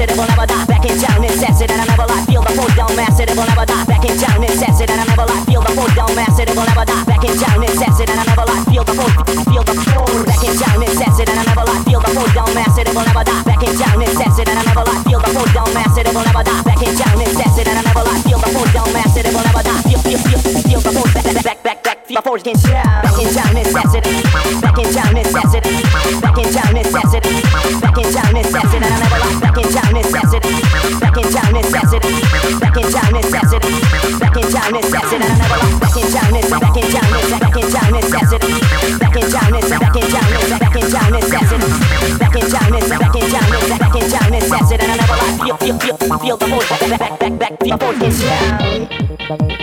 it, it will never die. Back in town, it's acid, and I never like feel the full down mass. It will never die. Back in town, it's acid, and I never like feel the full down mass. It will never die. Back in town, it's acid, and I never like feel the full feel the full. Back in town, it's acid, and I never like feel the full down mass. It will never die. Back in town, it's acid, and I never like feel the full down mass. It will never die. Back in town, it's acid, and I never like feel the full down mass. It will never die. Feel, feel, feel, feel the full back, back, back, back. Feel the full again. Back in town, it's acid. Back in town, it's acid. Back in town, it's acid. feel the force, back, back, back, feel the force is.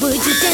Would you?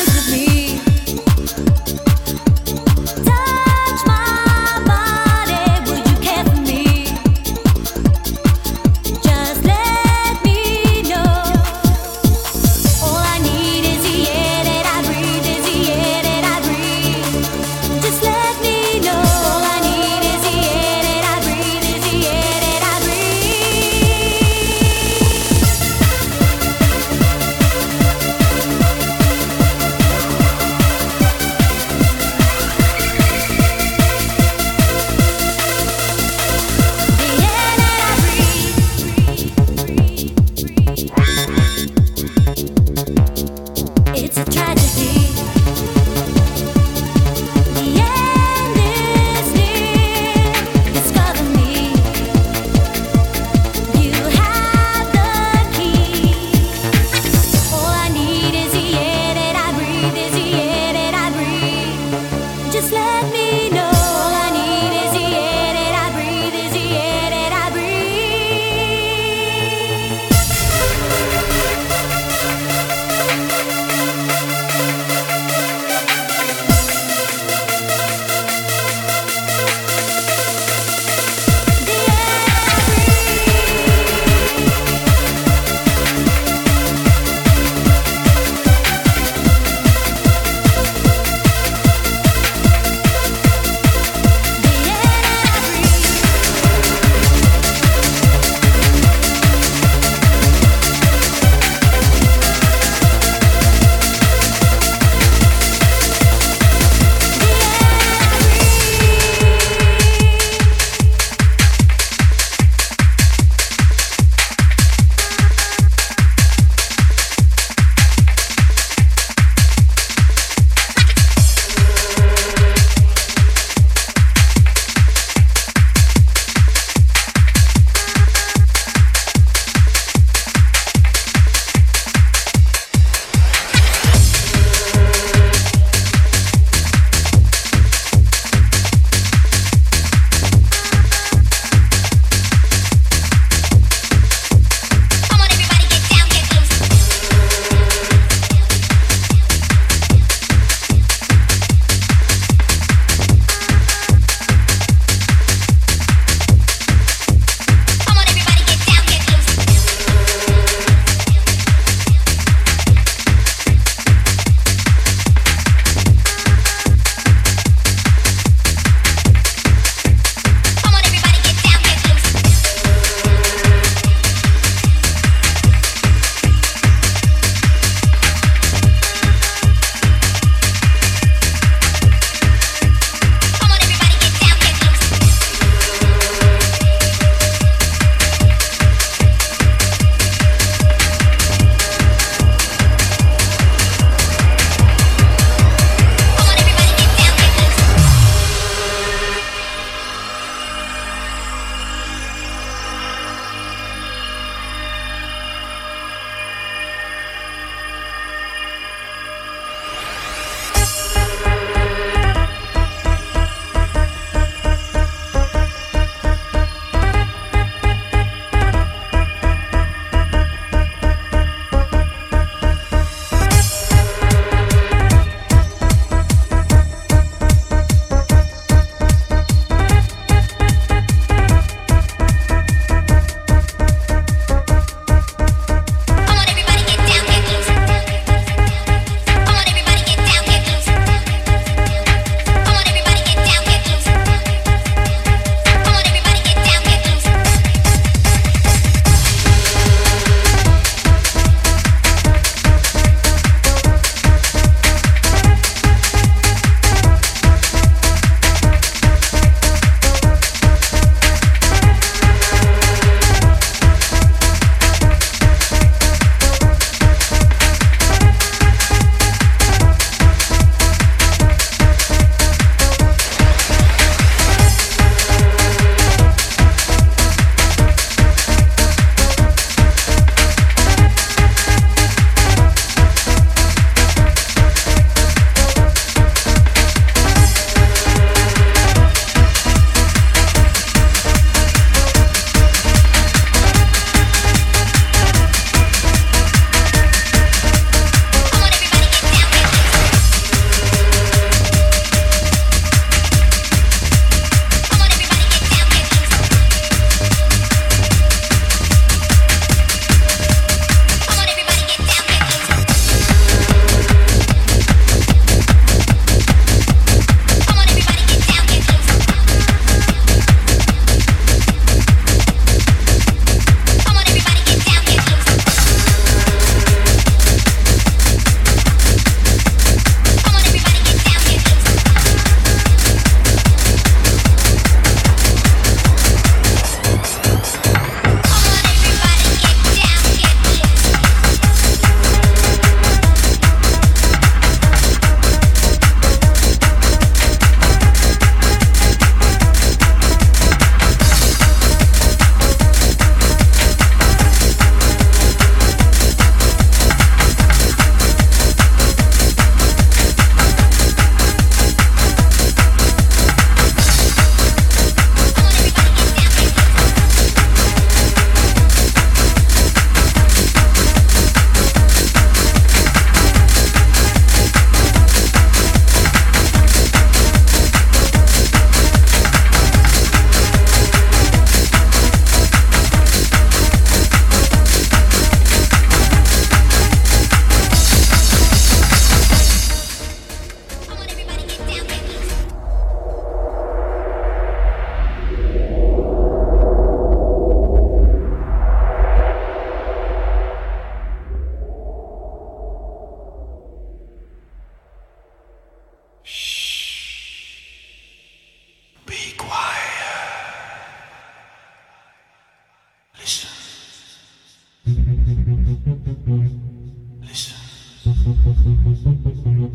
Listen.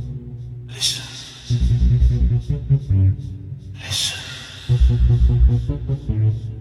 Listen.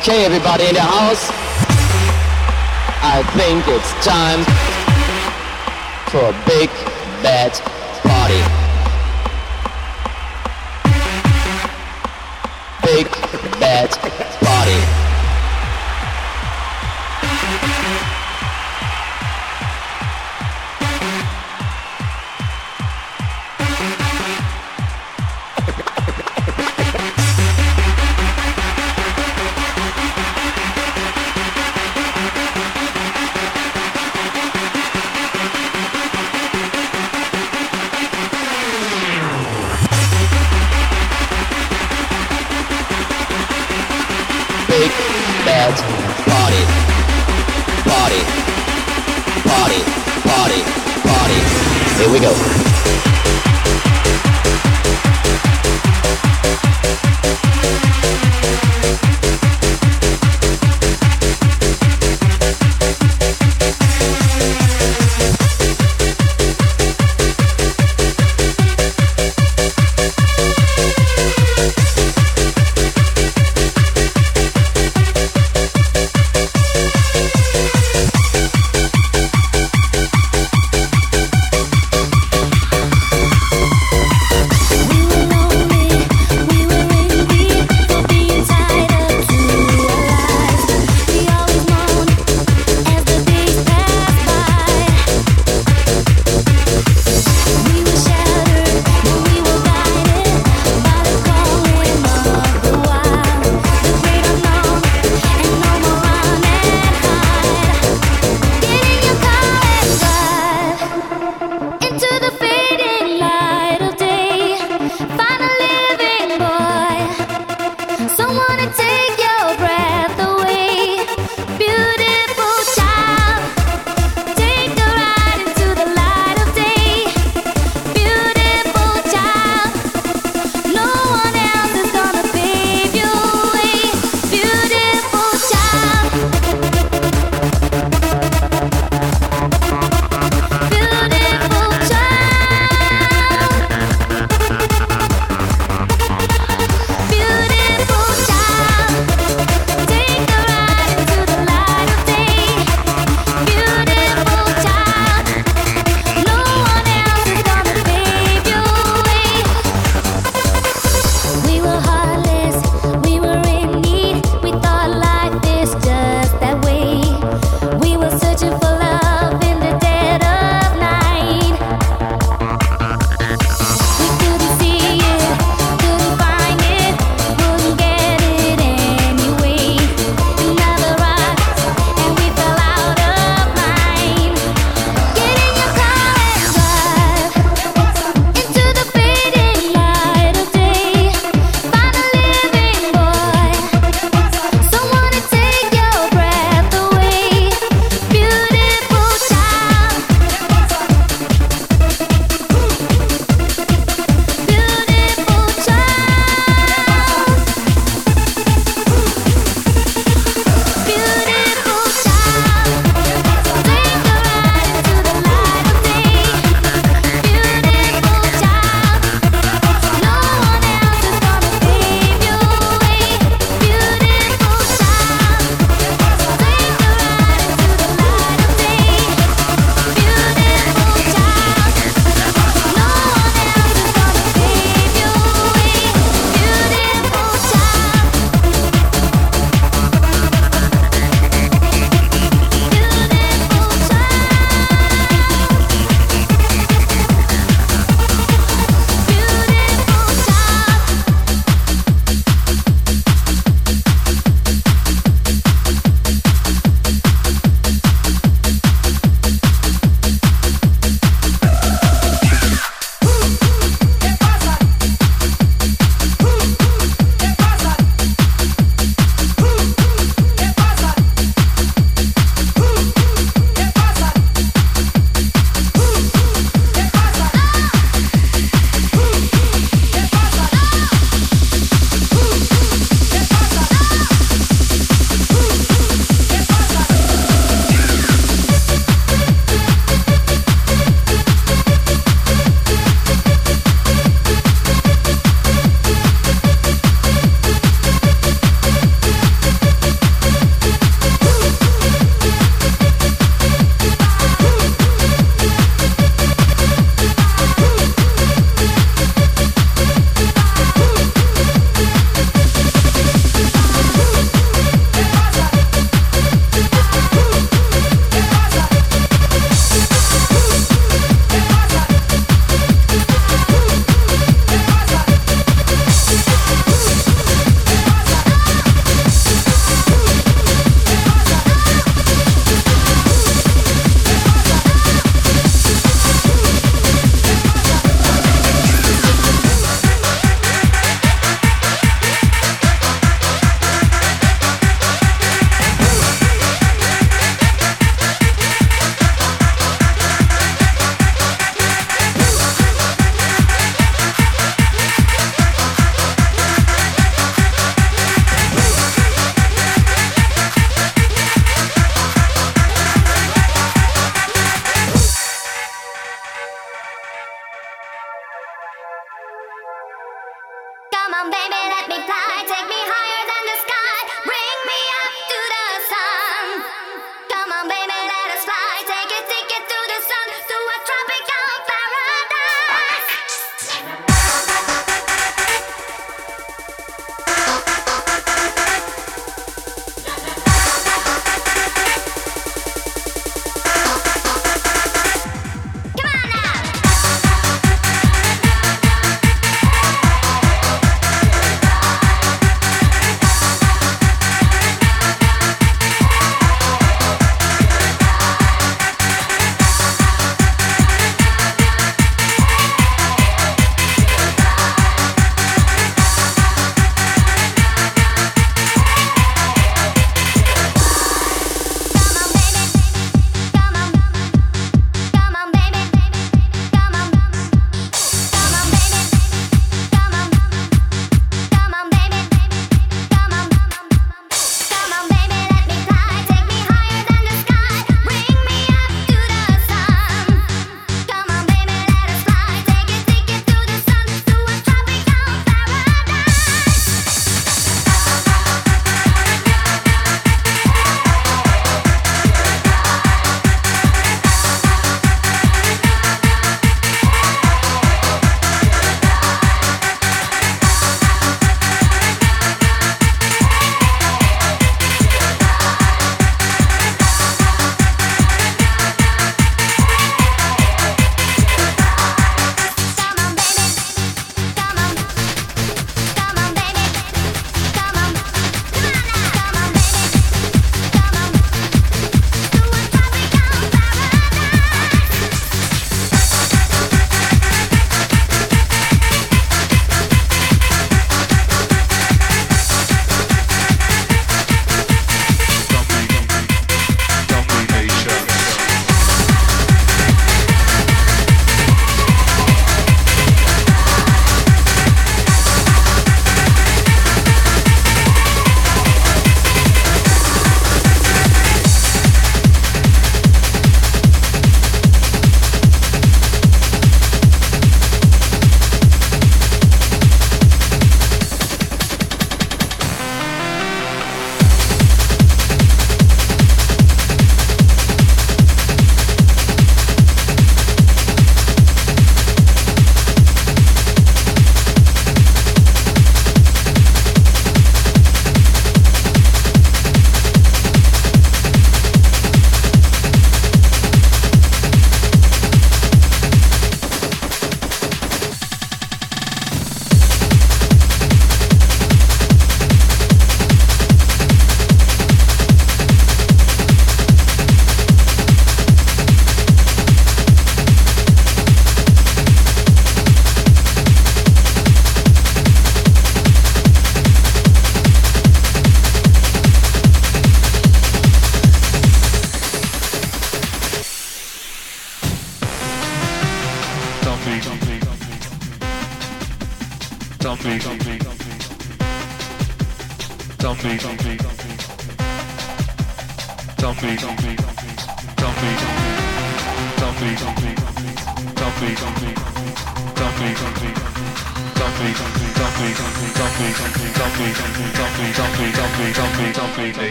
Okay, everybody in the house. I think it's time for a big bad party. Big bad party.